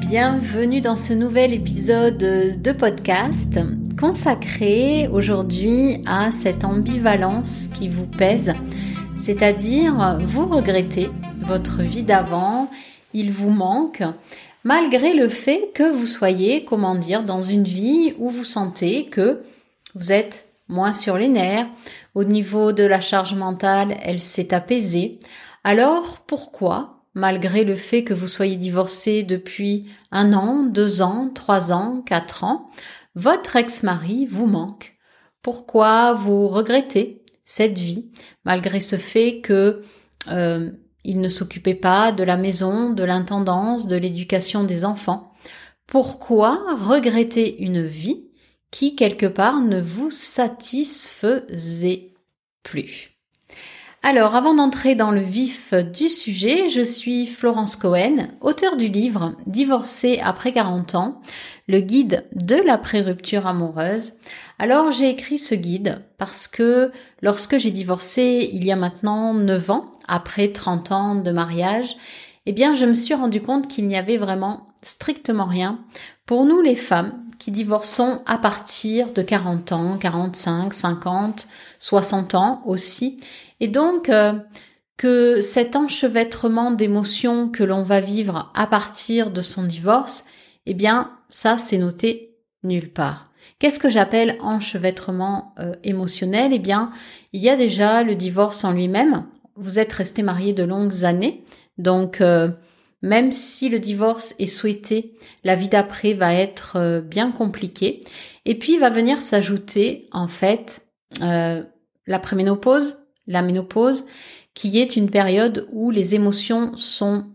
bienvenue dans ce nouvel épisode de podcast consacré aujourd'hui à cette ambivalence qui vous pèse, c'est-à-dire vous regrettez votre vie d'avant, il vous manque, malgré le fait que vous soyez, comment dire, dans une vie où vous sentez que vous êtes moins sur les nerfs, au niveau de la charge mentale, elle s'est apaisée. Alors pourquoi malgré le fait que vous soyez divorcé depuis un an, deux ans, trois ans, quatre ans, votre ex-mari vous manque. Pourquoi vous regrettez cette vie, malgré ce fait que euh, il ne s'occupait pas de la maison, de l'intendance, de l'éducation des enfants? Pourquoi regretter une vie qui quelque part ne vous satisfaisait plus? Alors, avant d'entrer dans le vif du sujet, je suis Florence Cohen, auteure du livre Divorcé après 40 ans, le guide de la pré-rupture amoureuse. Alors, j'ai écrit ce guide parce que lorsque j'ai divorcé il y a maintenant 9 ans, après 30 ans de mariage, eh bien, je me suis rendu compte qu'il n'y avait vraiment strictement rien pour nous les femmes qui divorçons à partir de 40 ans, 45, 50, 60 ans aussi, et donc, euh, que cet enchevêtrement d'émotions que l'on va vivre à partir de son divorce, eh bien, ça, c'est noté nulle part. Qu'est-ce que j'appelle enchevêtrement euh, émotionnel? Eh bien, il y a déjà le divorce en lui-même. Vous êtes resté marié de longues années, donc euh, même si le divorce est souhaité, la vie d'après va être bien compliquée. Et puis va venir s'ajouter en fait la préménopause, la ménopause, qui est une période où les émotions sont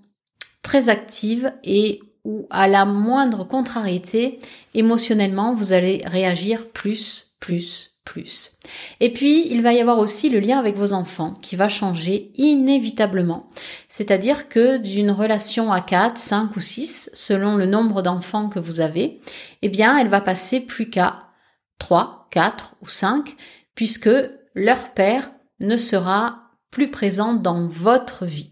très actives et où à la moindre contrariété, émotionnellement, vous allez réagir plus, plus, plus. Et puis, il va y avoir aussi le lien avec vos enfants qui va changer inévitablement. C'est-à-dire que d'une relation à 4, 5 ou 6, selon le nombre d'enfants que vous avez, eh bien, elle va passer plus qu'à 3, 4 ou 5, puisque leur père ne sera plus présente dans votre vie.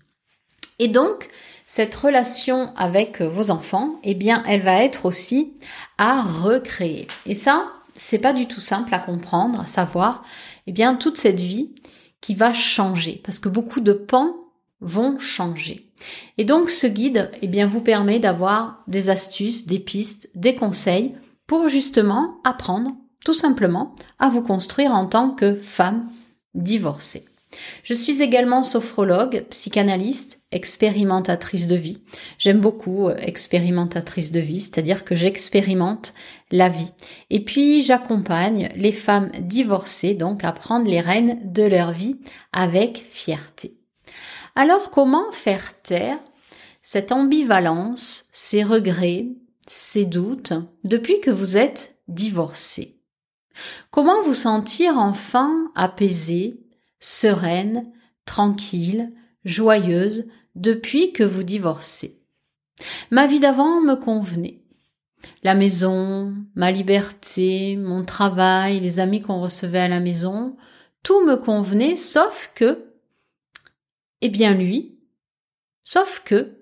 Et donc, cette relation avec vos enfants, eh bien, elle va être aussi à recréer. Et ça, c'est pas du tout simple à comprendre, à savoir, eh bien, toute cette vie qui va changer, parce que beaucoup de pans vont changer. Et donc, ce guide, eh bien, vous permet d'avoir des astuces, des pistes, des conseils pour justement apprendre, tout simplement, à vous construire en tant que femme divorcée. Je suis également sophrologue, psychanalyste, expérimentatrice de vie. J'aime beaucoup euh, expérimentatrice de vie, c'est-à-dire que j'expérimente la vie. Et puis j'accompagne les femmes divorcées donc à prendre les rênes de leur vie avec fierté. Alors comment faire taire cette ambivalence, ces regrets, ces doutes depuis que vous êtes divorcé Comment vous sentir enfin apaisé, sereine, tranquille, joyeuse depuis que vous divorcez? Ma vie d'avant me convenait. La maison, ma liberté, mon travail, les amis qu'on recevait à la maison, tout me convenait sauf que, eh bien lui, sauf que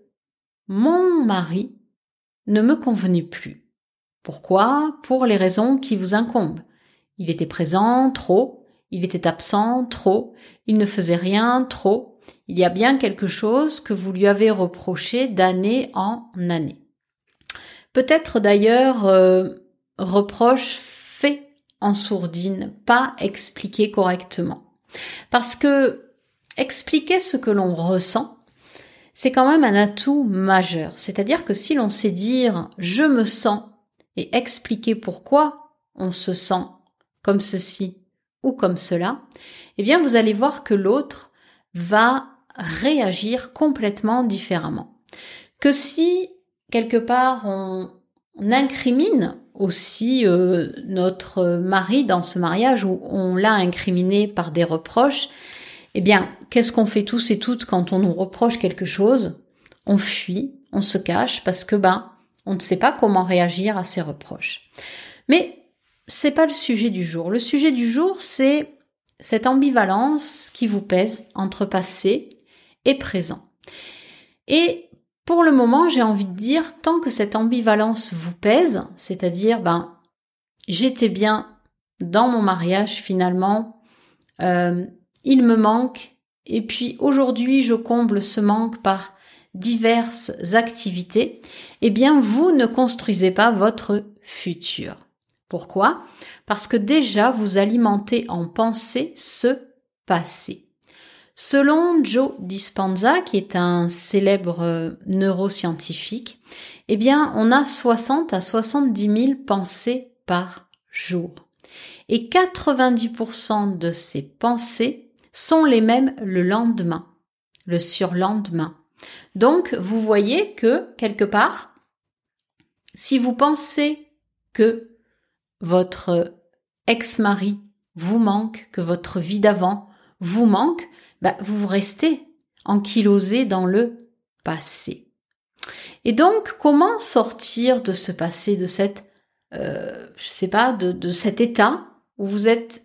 mon mari ne me convenait plus. Pourquoi? Pour les raisons qui vous incombent. Il était présent trop, il était absent trop, il ne faisait rien trop. Il y a bien quelque chose que vous lui avez reproché d'année en année. Peut-être d'ailleurs euh, reproche fait en sourdine, pas expliqué correctement. Parce que expliquer ce que l'on ressent, c'est quand même un atout majeur. C'est-à-dire que si l'on sait dire je me sens et expliquer pourquoi on se sent comme ceci ou comme cela, eh bien vous allez voir que l'autre va réagir complètement différemment. Que si quelque part on, incrimine aussi euh, notre mari dans ce mariage où on l'a incriminé par des reproches, eh bien qu'est-ce qu'on fait tous et toutes quand on nous reproche quelque chose? On fuit, on se cache parce que ben on ne sait pas comment réagir à ces reproches. Mais c'est pas le sujet du jour. Le sujet du jour, c'est cette ambivalence qui vous pèse entre passé et présent. Et pour le moment, j'ai envie de dire, tant que cette ambivalence vous pèse, c'est-à-dire, ben, j'étais bien dans mon mariage finalement, euh, il me manque, et puis aujourd'hui je comble ce manque par diverses activités, eh bien vous ne construisez pas votre futur. Pourquoi? Parce que déjà vous alimentez en pensée ce passé. Selon Joe Dispenza, qui est un célèbre euh, neuroscientifique, eh bien, on a 60 à 70 000 pensées par jour. Et 90% de ces pensées sont les mêmes le lendemain, le surlendemain. Donc, vous voyez que, quelque part, si vous pensez que votre ex-mari vous manque, que votre vie d'avant vous manque, bah, vous restez ankylosé dans le passé. Et donc, comment sortir de ce passé, de cette, euh, je sais pas, de, cet état où vous êtes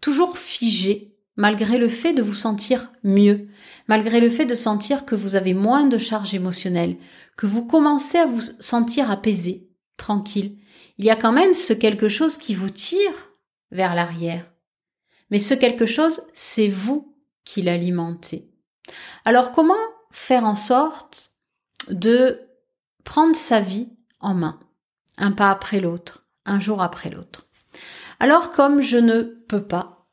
toujours figé, malgré le fait de vous sentir mieux, malgré le fait de sentir que vous avez moins de charge émotionnelle, que vous commencez à vous sentir apaisé, tranquille. Il y a quand même ce quelque chose qui vous tire vers l'arrière. Mais ce quelque chose, c'est vous qui l'alimentait. Alors comment faire en sorte de prendre sa vie en main, un pas après l'autre, un jour après l'autre? Alors comme je ne peux pas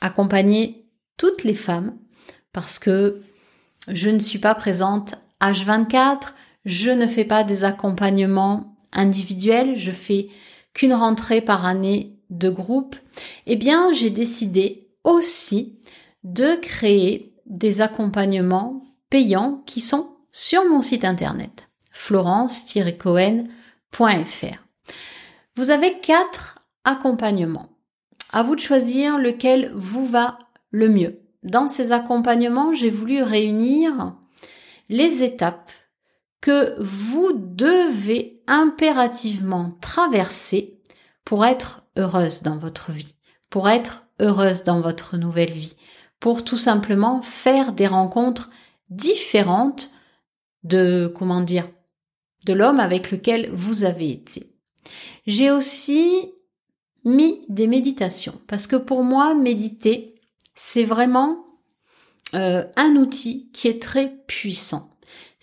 accompagner toutes les femmes, parce que je ne suis pas présente H24, je ne fais pas des accompagnements individuels, je fais qu'une rentrée par année de groupe, eh bien j'ai décidé aussi de créer des accompagnements payants qui sont sur mon site internet florence-cohen.fr. Vous avez quatre accompagnements. À vous de choisir lequel vous va le mieux. Dans ces accompagnements, j'ai voulu réunir les étapes que vous devez impérativement traverser pour être heureuse dans votre vie, pour être heureuse dans votre nouvelle vie, pour tout simplement faire des rencontres différentes de, comment dire, de l'homme avec lequel vous avez été. J'ai aussi mis des méditations parce que pour moi, méditer, c'est vraiment euh, un outil qui est très puissant.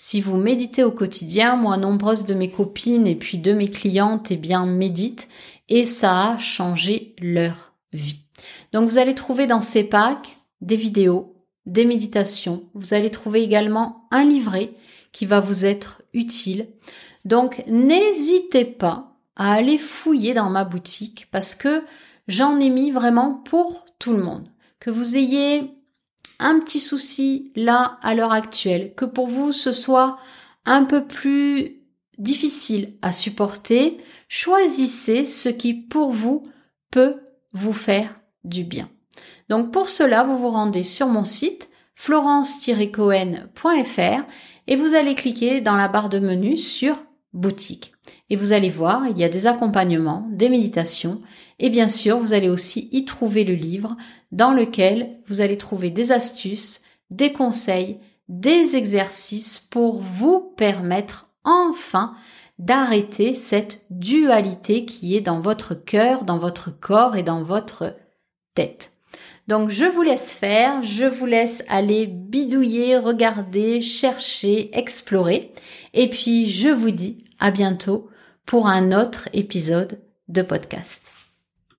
Si vous méditez au quotidien, moi, nombreuses de mes copines et puis de mes clientes, eh bien, méditent et ça a changé leur vie. Donc, vous allez trouver dans ces packs des vidéos, des méditations. Vous allez trouver également un livret qui va vous être utile. Donc n'hésitez pas à aller fouiller dans ma boutique parce que j'en ai mis vraiment pour tout le monde. Que vous ayez un petit souci là à l'heure actuelle, que pour vous ce soit un peu plus difficile à supporter, choisissez ce qui pour vous peut vous faire du bien. Donc pour cela, vous vous rendez sur mon site florence-cohen.fr et vous allez cliquer dans la barre de menu sur boutique. Et vous allez voir, il y a des accompagnements, des méditations et bien sûr, vous allez aussi y trouver le livre dans lequel vous allez trouver des astuces, des conseils, des exercices pour vous permettre enfin d'arrêter cette dualité qui est dans votre cœur, dans votre corps et dans votre tête. Donc je vous laisse faire, je vous laisse aller bidouiller, regarder, chercher, explorer. Et puis je vous dis à bientôt pour un autre épisode de podcast.